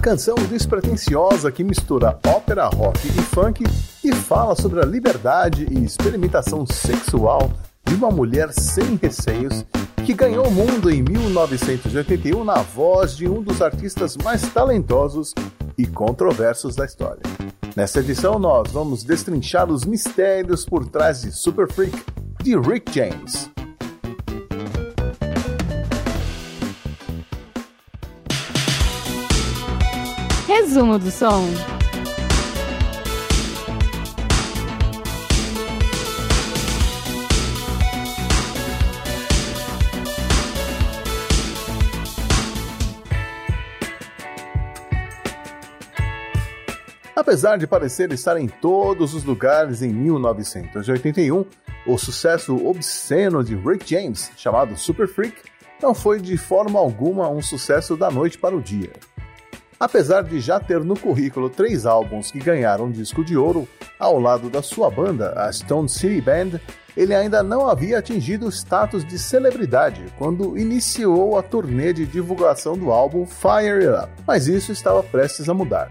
canção despretensiosa que mistura ópera, rock e funk e fala sobre a liberdade e experimentação sexual de uma mulher sem receios que ganhou o mundo em 1981 na voz de um dos artistas mais talentosos e controversos da história. Nesta edição, nós vamos destrinchar os mistérios por trás de Super Freak de Rick James. Resumo do som. Apesar de parecer estar em todos os lugares em 1981, o sucesso obsceno de Rick James, chamado Super Freak, não foi de forma alguma um sucesso da noite para o dia. Apesar de já ter no currículo três álbuns que ganharam disco de ouro, ao lado da sua banda, a Stone City Band, ele ainda não havia atingido o status de celebridade quando iniciou a turnê de divulgação do álbum Fire It Up, mas isso estava prestes a mudar.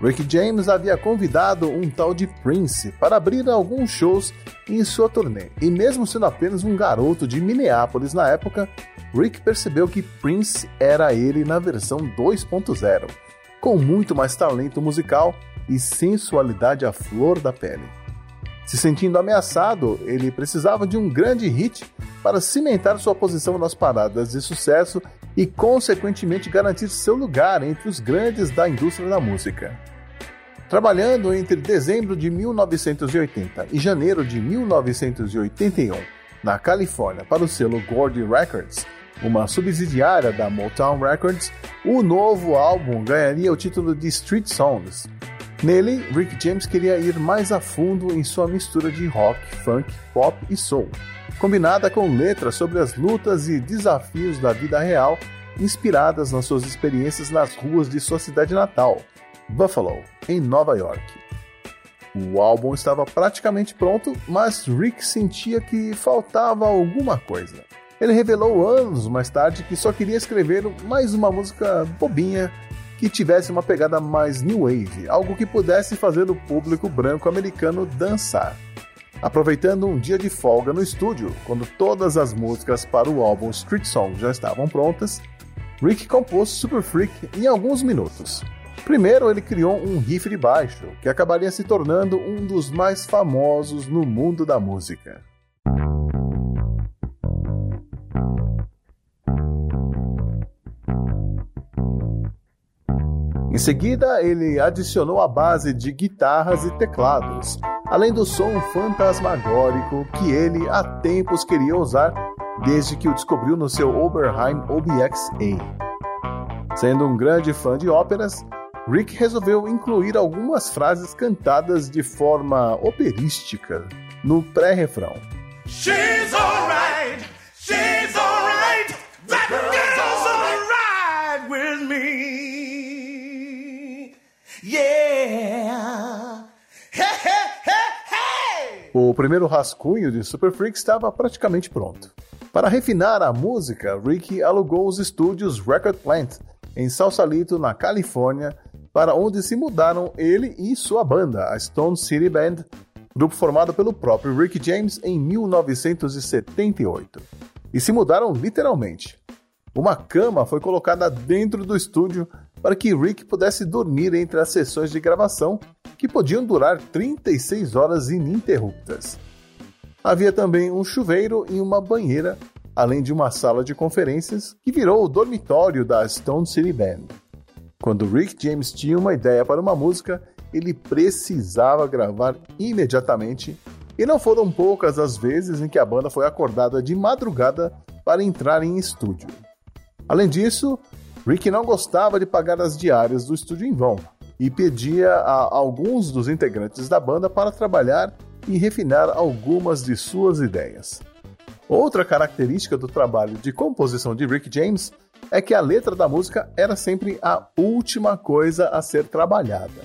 Rick James havia convidado um tal de Prince para abrir alguns shows em sua turnê, e mesmo sendo apenas um garoto de Minneapolis na época, Rick percebeu que Prince era ele na versão 2.0 com muito mais talento musical e sensualidade à flor da pele. Se sentindo ameaçado, ele precisava de um grande hit para cimentar sua posição nas paradas de sucesso e, consequentemente, garantir seu lugar entre os grandes da indústria da música. Trabalhando entre dezembro de 1980 e janeiro de 1981 na Califórnia para o selo Gordy Records, uma subsidiária da Motown Records, o novo álbum ganharia o título de Street Songs. Nele, Rick James queria ir mais a fundo em sua mistura de rock, funk, pop e soul, combinada com letras sobre as lutas e desafios da vida real, inspiradas nas suas experiências nas ruas de sua cidade natal, Buffalo, em Nova York. O álbum estava praticamente pronto, mas Rick sentia que faltava alguma coisa. Ele revelou anos mais tarde que só queria escrever mais uma música bobinha que tivesse uma pegada mais new wave, algo que pudesse fazer o público branco americano dançar. Aproveitando um dia de folga no estúdio, quando todas as músicas para o álbum Street Song já estavam prontas, Rick compôs Super Freak em alguns minutos. Primeiro, ele criou um riff de baixo, que acabaria se tornando um dos mais famosos no mundo da música. Seguida, ele adicionou a base de guitarras e teclados, além do som fantasmagórico que ele há tempos queria usar desde que o descobriu no seu Oberheim OBX-A. Sendo um grande fã de óperas, Rick resolveu incluir algumas frases cantadas de forma operística no pré-refrão. She's alright, O primeiro rascunho de Super Freak estava praticamente pronto. Para refinar a música, Ricky alugou os estúdios Record Plant em Sausalito, na Califórnia, para onde se mudaram ele e sua banda, a Stone City Band, grupo formado pelo próprio Ricky James em 1978. E se mudaram literalmente. Uma cama foi colocada dentro do estúdio para que Rick pudesse dormir entre as sessões de gravação, que podiam durar 36 horas ininterruptas. Havia também um chuveiro e uma banheira, além de uma sala de conferências que virou o dormitório da Stone City Band. Quando Rick James tinha uma ideia para uma música, ele precisava gravar imediatamente, e não foram poucas as vezes em que a banda foi acordada de madrugada para entrar em estúdio. Além disso, Rick não gostava de pagar as diárias do estúdio em vão e pedia a alguns dos integrantes da banda para trabalhar e refinar algumas de suas ideias. Outra característica do trabalho de composição de Rick James é que a letra da música era sempre a última coisa a ser trabalhada,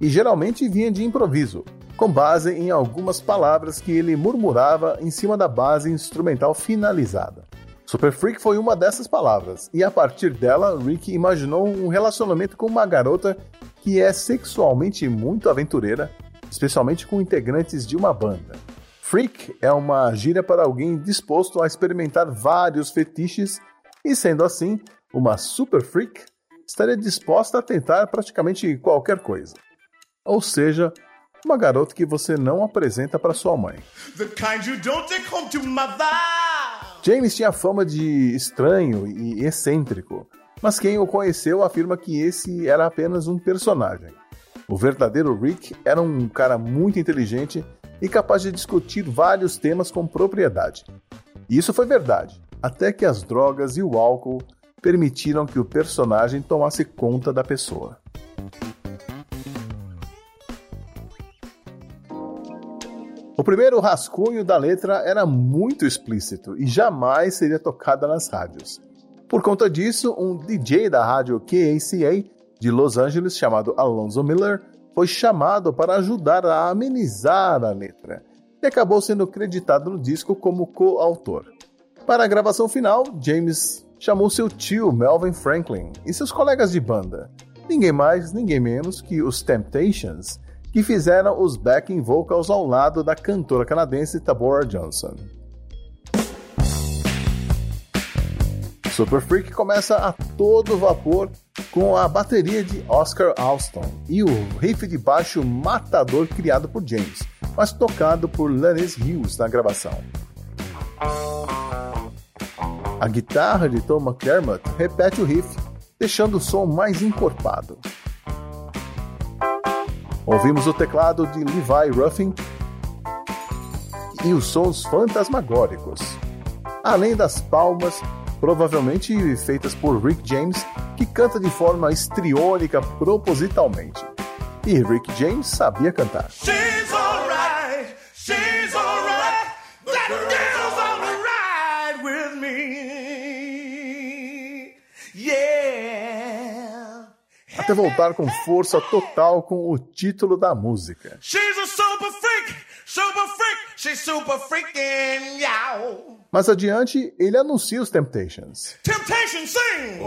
e geralmente vinha de improviso, com base em algumas palavras que ele murmurava em cima da base instrumental finalizada. Super Freak foi uma dessas palavras, e a partir dela, Rick imaginou um relacionamento com uma garota que é sexualmente muito aventureira, especialmente com integrantes de uma banda. Freak é uma gíria para alguém disposto a experimentar vários fetiches, e sendo assim, uma super freak estaria disposta a tentar praticamente qualquer coisa. Ou seja, uma garota que você não apresenta para sua mãe. James tinha fama de estranho e excêntrico, mas quem o conheceu afirma que esse era apenas um personagem. O verdadeiro Rick era um cara muito inteligente e capaz de discutir vários temas com propriedade. E isso foi verdade, até que as drogas e o álcool permitiram que o personagem tomasse conta da pessoa. O primeiro rascunho da letra era muito explícito e jamais seria tocada nas rádios. Por conta disso, um DJ da rádio KACA de Los Angeles chamado Alonzo Miller foi chamado para ajudar a amenizar a letra e acabou sendo creditado no disco como coautor. Para a gravação final, James chamou seu tio Melvin Franklin e seus colegas de banda, ninguém mais, ninguém menos que os Temptations, que fizeram os backing vocals ao lado da cantora canadense Tabora Johnson. Super Freak começa a todo vapor com a bateria de Oscar Alston e o riff de baixo matador criado por James, mas tocado por Lennis Hughes na gravação. A guitarra de Tom McDermott repete o riff, deixando o som mais encorpado. Ouvimos o teclado de Levi Ruffin e os sons fantasmagóricos, além das palmas, provavelmente feitas por Rick James, que canta de forma estriônica propositalmente. E Rick James sabia cantar. She's alright, she's alright, that girl's alright with me. Yeah. Até voltar com força total com o título da música. She's a super freak, super freak, she's super freaking yow. Mais adiante, ele anuncia os Temptations. Temptation sing!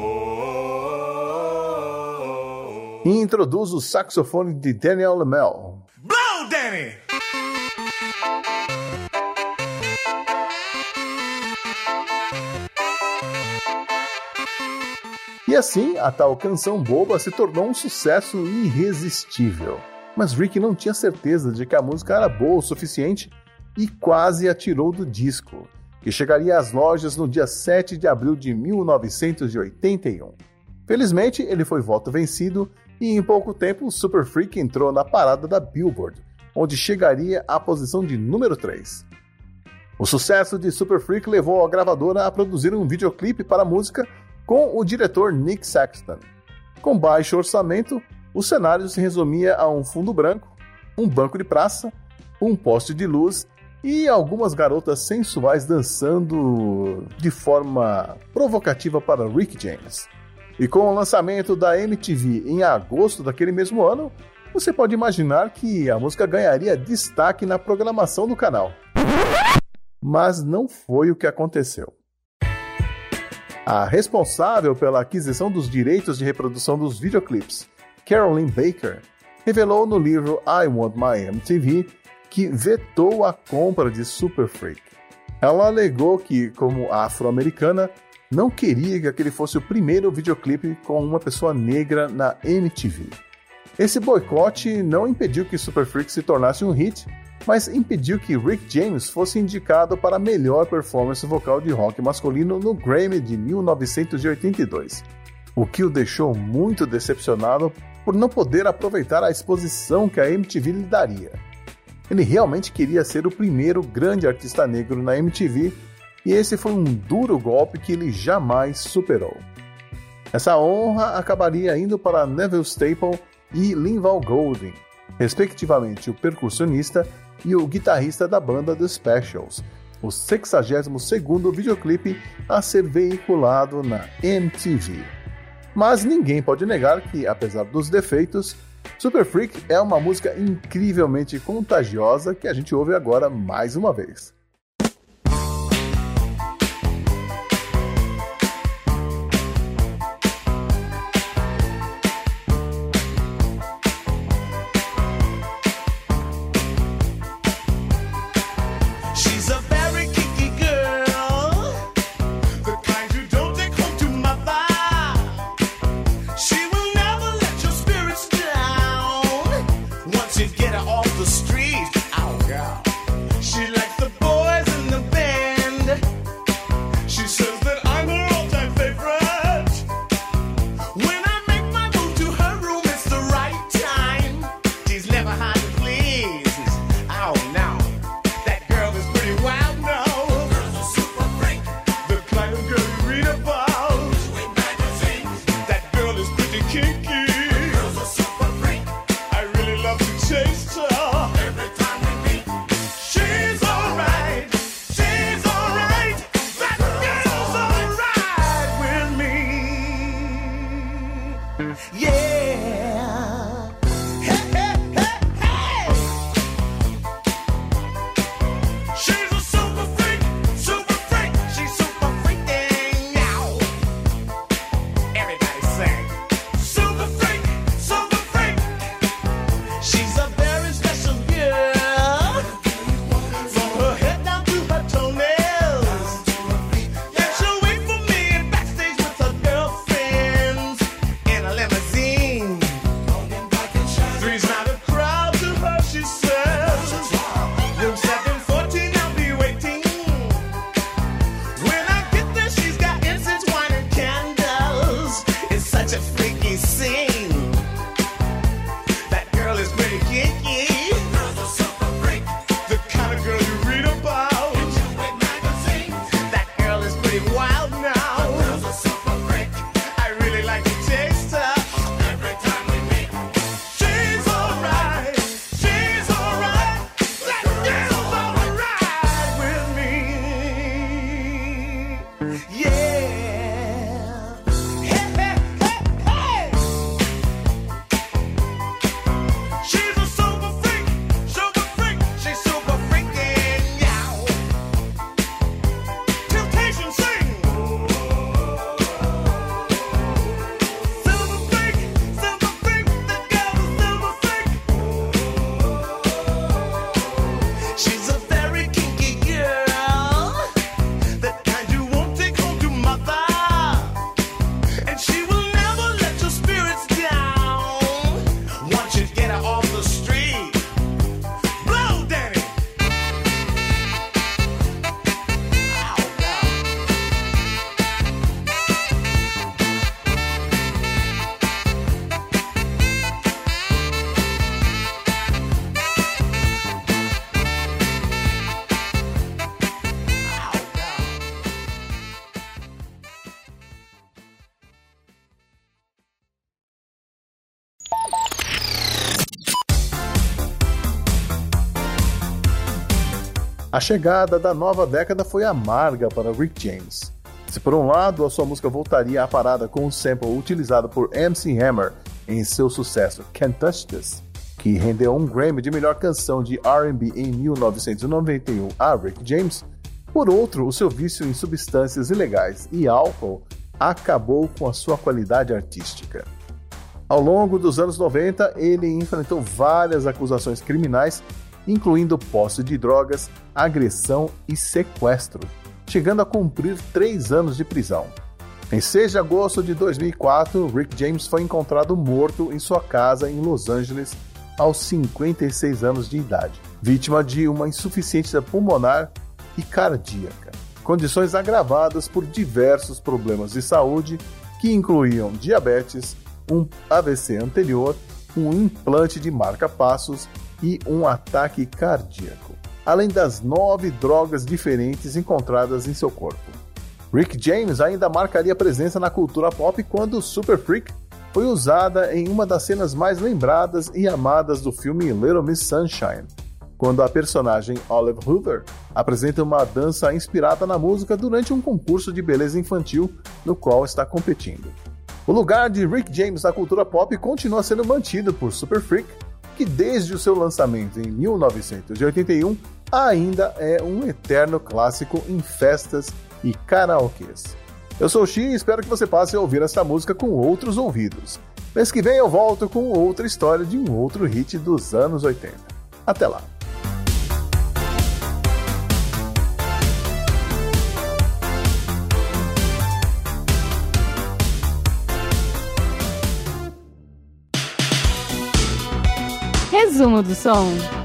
E introduz o saxofone de Daniel Lamel. Blow, Danny! E assim, a tal canção boba se tornou um sucesso irresistível. Mas Rick não tinha certeza de que a música era boa o suficiente e quase a tirou do disco que chegaria às lojas no dia 7 de abril de 1981. Felizmente, ele foi voto vencido e em pouco tempo Super Freak entrou na parada da Billboard, onde chegaria à posição de número 3. O sucesso de Super Freak levou a gravadora a produzir um videoclipe para a música com o diretor Nick Saxton. Com baixo orçamento, o cenário se resumia a um fundo branco, um banco de praça, um poste de luz e algumas garotas sensuais dançando de forma provocativa para Rick James. E com o lançamento da MTV em agosto daquele mesmo ano, você pode imaginar que a música ganharia destaque na programação do canal. Mas não foi o que aconteceu. A responsável pela aquisição dos direitos de reprodução dos videoclipes, Carolyn Baker, revelou no livro I Want My MTV que vetou a compra de Super Freak. Ela alegou que, como afro-americana, não queria que aquele fosse o primeiro videoclipe com uma pessoa negra na MTV. Esse boicote não impediu que Super Freak se tornasse um hit, mas impediu que Rick James fosse indicado para a melhor performance vocal de rock masculino no Grammy de 1982, o que o deixou muito decepcionado por não poder aproveitar a exposição que a MTV lhe daria. Ele realmente queria ser o primeiro grande artista negro na MTV e esse foi um duro golpe que ele jamais superou. Essa honra acabaria indo para Neville Staple e Linval Golding, respectivamente o percussionista e o guitarrista da banda The Specials, o 62º videoclipe a ser veiculado na MTV. Mas ninguém pode negar que, apesar dos defeitos, Super Freak é uma música incrivelmente contagiosa que a gente ouve agora mais uma vez. A chegada da nova década foi amarga para Rick James. Se por um lado a sua música voltaria à parada com um sample utilizado por MC Hammer em seu sucesso Can't Touch This, que rendeu um Grammy de melhor canção de R&B em 1991 a Rick James, por outro, o seu vício em substâncias ilegais e álcool acabou com a sua qualidade artística. Ao longo dos anos 90, ele enfrentou várias acusações criminais incluindo posse de drogas, agressão e sequestro, chegando a cumprir três anos de prisão. Em 6 de agosto de 2004, Rick James foi encontrado morto em sua casa em Los Angeles aos 56 anos de idade, vítima de uma insuficiência pulmonar e cardíaca, condições agravadas por diversos problemas de saúde que incluíam diabetes, um AVC anterior, um implante de marca-passos e um ataque cardíaco, além das nove drogas diferentes encontradas em seu corpo. Rick James ainda marcaria presença na cultura pop quando Super Freak foi usada em uma das cenas mais lembradas e amadas do filme Little Miss Sunshine, quando a personagem Olive Hoover apresenta uma dança inspirada na música durante um concurso de beleza infantil no qual está competindo. O lugar de Rick James na cultura pop continua sendo mantido por Super Freak que desde o seu lançamento em 1981 ainda é um eterno clássico em festas e karaokês. Eu sou o Xi e espero que você passe a ouvir esta música com outros ouvidos. Mês que vem eu volto com outra história de um outro hit dos anos 80. Até lá! Resumo do som.